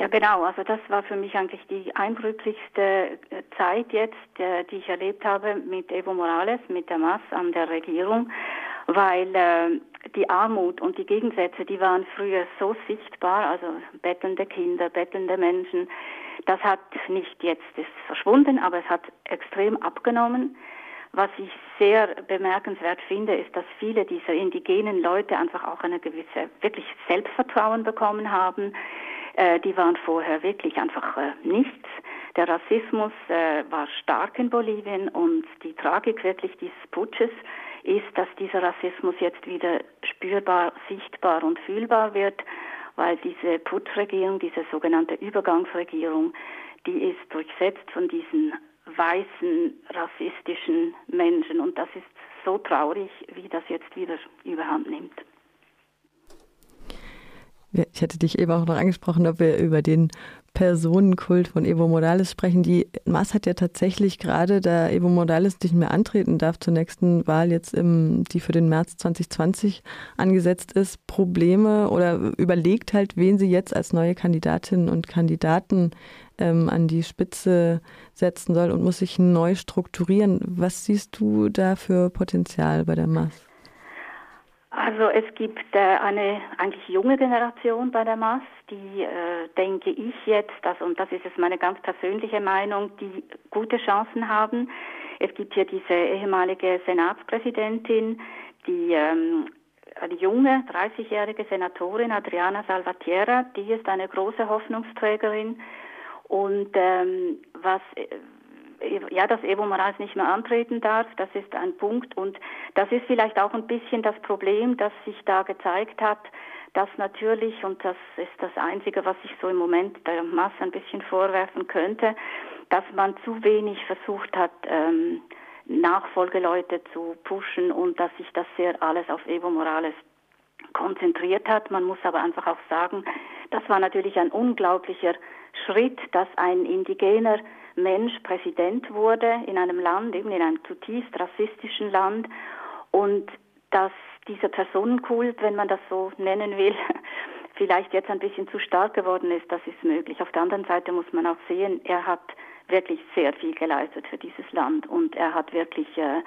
Ja, genau. Also das war für mich eigentlich die eindrücklichste äh, Zeit jetzt, äh, die ich erlebt habe mit Evo Morales, mit der Mass an der Regierung, weil äh, die Armut und die Gegensätze, die waren früher so sichtbar, also bettelnde Kinder, bettelnde Menschen. Das hat nicht jetzt ist verschwunden, aber es hat extrem abgenommen. Was ich sehr bemerkenswert finde, ist, dass viele dieser indigenen Leute einfach auch eine gewisse, wirklich Selbstvertrauen bekommen haben. Äh, die waren vorher wirklich einfach äh, nichts. Der Rassismus äh, war stark in Bolivien und die Tragik wirklich dieses Putsches ist, dass dieser Rassismus jetzt wieder spürbar, sichtbar und fühlbar wird, weil diese Putschregierung, diese sogenannte Übergangsregierung, die ist durchsetzt von diesen weißen, rassistischen Menschen. Und das ist so traurig, wie das jetzt wieder überhand nimmt. Ich hatte dich eben auch noch angesprochen, ob wir über den Personenkult von Evo Morales sprechen. Die Maas hat ja tatsächlich gerade, da Evo Morales nicht mehr antreten darf zur nächsten Wahl, jetzt im, die für den März 2020 angesetzt ist, Probleme oder überlegt halt, wen sie jetzt als neue Kandidatinnen und Kandidaten ähm, an die Spitze setzen soll und muss sich neu strukturieren. Was siehst du da für Potenzial bei der Maas? Also es gibt äh, eine eigentlich junge Generation bei der MAS, die, äh, denke ich jetzt, das, und das ist jetzt meine ganz persönliche Meinung, die gute Chancen haben. Es gibt hier diese ehemalige Senatspräsidentin, die ähm, eine junge, 30-jährige Senatorin, Adriana Salvatierra, die ist eine große Hoffnungsträgerin. Und ähm, was ja, dass Evo Morales nicht mehr antreten darf, das ist ein Punkt. Und das ist vielleicht auch ein bisschen das Problem, das sich da gezeigt hat, dass natürlich, und das ist das Einzige, was ich so im Moment der Masse ein bisschen vorwerfen könnte, dass man zu wenig versucht hat, ähm, Nachfolgeleute zu pushen und dass sich das sehr alles auf Evo Morales konzentriert hat. Man muss aber einfach auch sagen, das war natürlich ein unglaublicher Schritt, dass ein indigener Mensch Präsident wurde in einem Land, eben in einem zutiefst rassistischen Land und dass dieser Personenkult, wenn man das so nennen will, vielleicht jetzt ein bisschen zu stark geworden ist, das ist möglich. Auf der anderen Seite muss man auch sehen, er hat wirklich sehr viel geleistet für dieses Land und er hat wirklich äh,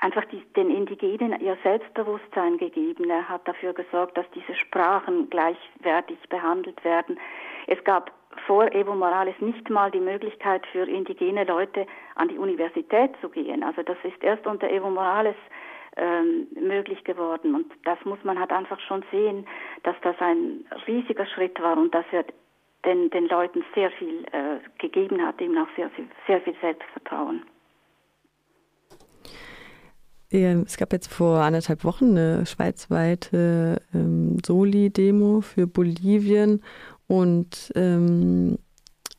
einfach die, den Indigenen ihr Selbstbewusstsein gegeben. Er hat dafür gesorgt, dass diese Sprachen gleichwertig behandelt werden. Es gab vor Evo Morales nicht mal die Möglichkeit für indigene Leute an die Universität zu gehen. Also das ist erst unter Evo Morales ähm, möglich geworden. Und das muss man halt einfach schon sehen, dass das ein riesiger Schritt war und dass er den, den Leuten sehr viel äh, gegeben hat, eben auch sehr, sehr viel Selbstvertrauen. Es gab jetzt vor anderthalb Wochen eine schweizweite ähm, Soli-Demo für Bolivien und ähm,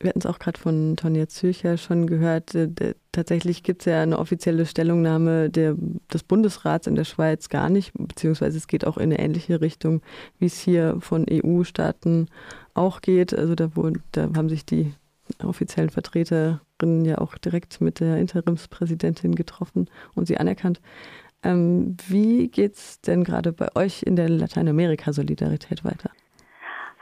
wir hatten es auch gerade von Tonja Zürcher schon gehört, äh, tatsächlich gibt es ja eine offizielle Stellungnahme der, des Bundesrats in der Schweiz gar nicht, beziehungsweise es geht auch in eine ähnliche Richtung, wie es hier von EU-Staaten auch geht. Also da, wo, da haben sich die offiziellen Vertreterinnen ja auch direkt mit der Interimspräsidentin getroffen und sie anerkannt. Ähm, wie geht es denn gerade bei euch in der Lateinamerika-Solidarität weiter?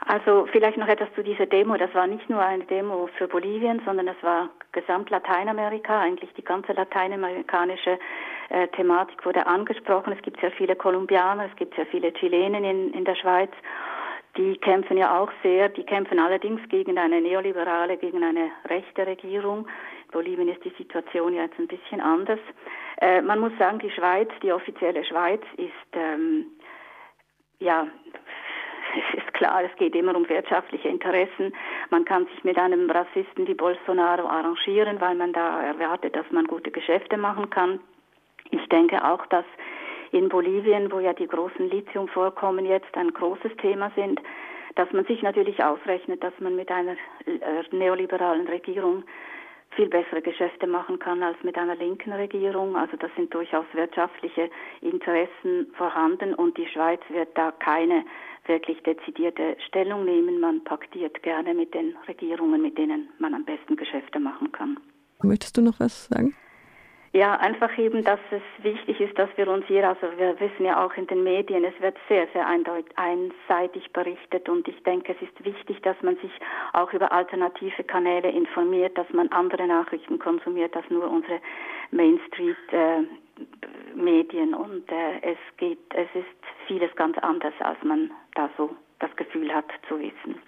Also vielleicht noch etwas zu dieser Demo. Das war nicht nur eine Demo für Bolivien, sondern es war gesamt Lateinamerika. Eigentlich die ganze lateinamerikanische äh, Thematik wurde angesprochen. Es gibt sehr viele Kolumbianer, es gibt sehr viele Chilenen in, in der Schweiz. Die kämpfen ja auch sehr. Die kämpfen allerdings gegen eine neoliberale, gegen eine rechte Regierung. In Bolivien ist die Situation ja jetzt ein bisschen anders. Äh, man muss sagen, die Schweiz, die offizielle Schweiz ist ähm, ja es ist klar, es geht immer um wirtschaftliche Interessen. Man kann sich mit einem Rassisten wie Bolsonaro arrangieren, weil man da erwartet, dass man gute Geschäfte machen kann. Ich denke auch, dass in Bolivien, wo ja die großen Lithiumvorkommen jetzt ein großes Thema sind, dass man sich natürlich ausrechnet, dass man mit einer äh, neoliberalen Regierung viel bessere Geschäfte machen kann als mit einer linken Regierung. Also das sind durchaus wirtschaftliche Interessen vorhanden und die Schweiz wird da keine wirklich dezidierte Stellung nehmen. Man paktiert gerne mit den Regierungen, mit denen man am besten Geschäfte machen kann. Möchtest du noch was sagen? Ja, einfach eben, dass es wichtig ist, dass wir uns hier, also wir wissen ja auch in den Medien, es wird sehr, sehr einseitig berichtet und ich denke, es ist wichtig, dass man sich auch über alternative Kanäle informiert, dass man andere Nachrichten konsumiert als nur unsere Main Street äh, Medien und äh, es geht, es ist vieles ganz anders, als man da so das Gefühl hat zu wissen.